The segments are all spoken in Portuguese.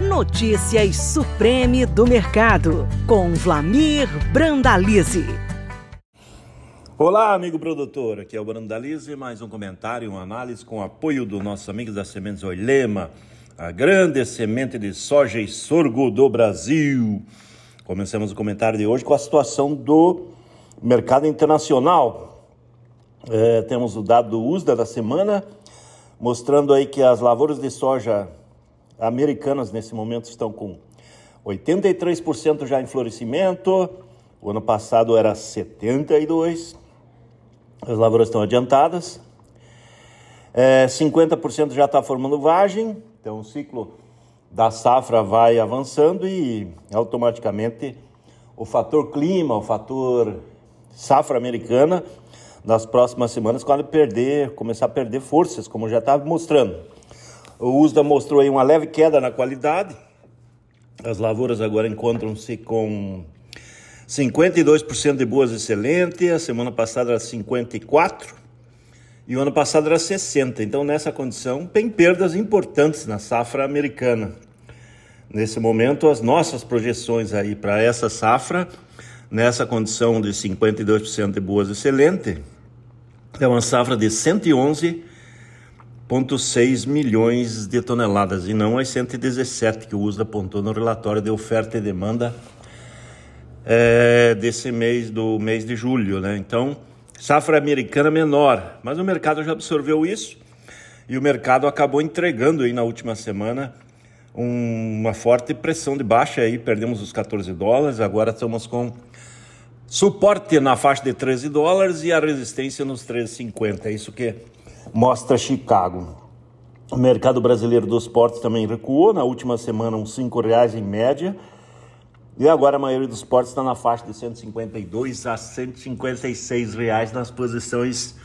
Notícias Supreme do Mercado, com Vlamir Brandalize. Olá, amigo produtor. Aqui é o Brandalize. Mais um comentário, uma análise com apoio do nosso amigo da Sementes Oilema, a grande semente de soja e sorgo do Brasil. Começamos o comentário de hoje com a situação do mercado internacional. É, temos o dado do USDA da semana, mostrando aí que as lavouras de soja americanas nesse momento estão com 83% já em florescimento. O ano passado era 72%. As lavouras estão adiantadas. É, 50% já está formando vagem. Então o ciclo da safra vai avançando e automaticamente o fator clima, o fator safra americana, nas próximas semanas, quando perder, começar a perder forças, como já estava mostrando. O USDA mostrou aí uma leve queda na qualidade. As lavouras agora encontram-se com 52% de boas excelentes, a semana passada era 54% e o ano passado era 60%. Então, nessa condição, tem perdas importantes na safra americana. Nesse momento, as nossas projeções aí para essa safra, nessa condição de 52% de boas excelentes, é uma safra de 111 1,6 milhões de toneladas e não as 117 que o USDA apontou no relatório de oferta e demanda é, desse mês, do mês de julho. Né? Então, safra americana menor, mas o mercado já absorveu isso e o mercado acabou entregando aí na última semana um, uma forte pressão de baixa aí, perdemos os 14 dólares, agora estamos com suporte na faixa de 13 dólares e a resistência nos 13,50. É isso que mostra Chicago. O mercado brasileiro dos portos também recuou, na última semana uns R$ reais em média. E agora a maioria dos portos está na faixa de 152 a 156 reais nas posições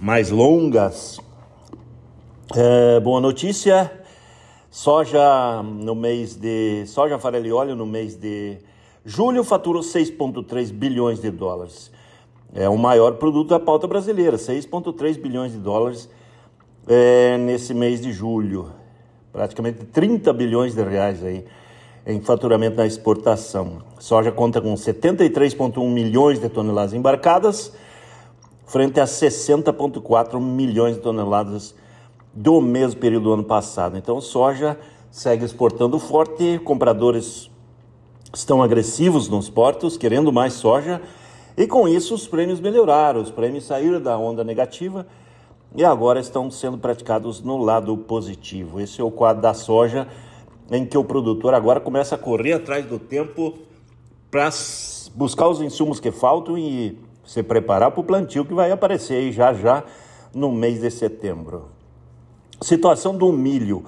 mais longas. É, boa notícia, soja no mês de soja farelo e óleo no mês de julho faturou 6,3 bilhões de dólares é o maior produto da pauta brasileira, 6,3 bilhões de dólares é, nesse mês de julho. Praticamente 30 bilhões de reais aí em faturamento na exportação. Soja conta com 73,1 milhões de toneladas embarcadas, frente a 60,4 milhões de toneladas do mesmo período do ano passado. Então, soja segue exportando forte, compradores estão agressivos nos portos, querendo mais soja e com isso os prêmios melhoraram, os prêmios saíram da onda negativa e agora estão sendo praticados no lado positivo. Esse é o quadro da soja em que o produtor agora começa a correr atrás do tempo para buscar os insumos que faltam e se preparar para o plantio que vai aparecer aí já já no mês de setembro. Situação do milho.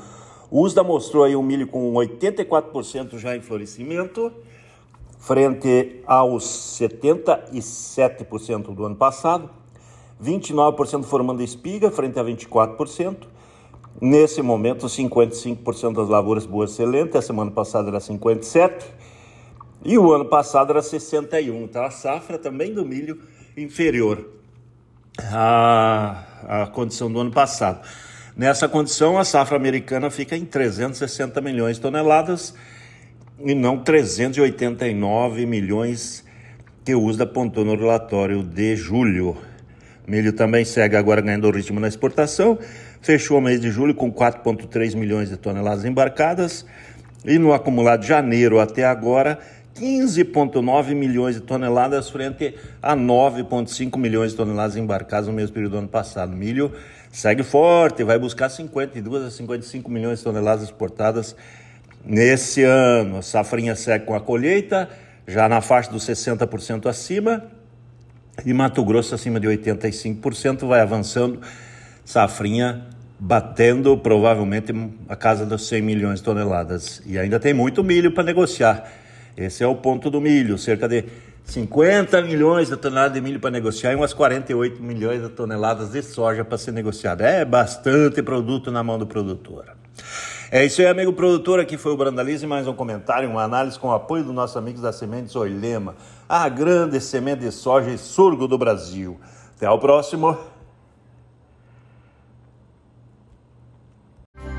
O USDA mostrou aí o milho com 84% já em florescimento frente aos 77% do ano passado, 29% formando espiga, frente a 24%. Nesse momento, 55% das lavouras boas excelentes, a semana passada era 57%, e o ano passado era 61%. Então, a safra também do milho inferior à, à condição do ano passado. Nessa condição, a safra americana fica em 360 milhões de toneladas, e não 389 milhões que o USDA apontou no relatório de julho. Milho também segue agora ganhando ritmo na exportação, fechou o mês de julho com 4,3 milhões de toneladas embarcadas e no acumulado de janeiro até agora 15,9 milhões de toneladas frente a 9,5 milhões de toneladas embarcadas no mesmo período do ano passado. Milho segue forte, vai buscar 52 a 55 milhões de toneladas exportadas Nesse ano, a safrinha segue com a colheita, já na faixa dos 60% acima, e Mato Grosso acima de 85%, vai avançando, safrinha batendo provavelmente a casa dos 100 milhões de toneladas. E ainda tem muito milho para negociar. Esse é o ponto do milho, cerca de 50 milhões de toneladas de milho para negociar e umas 48 milhões de toneladas de soja para ser negociada. É bastante produto na mão do produtor. É isso aí, amigo produtor. Aqui foi o Brandalize. Mais um comentário, uma análise com o apoio dos nossos amigos da Sementes Oilema, a grande semente de soja e sorgo do Brasil. Até o próximo.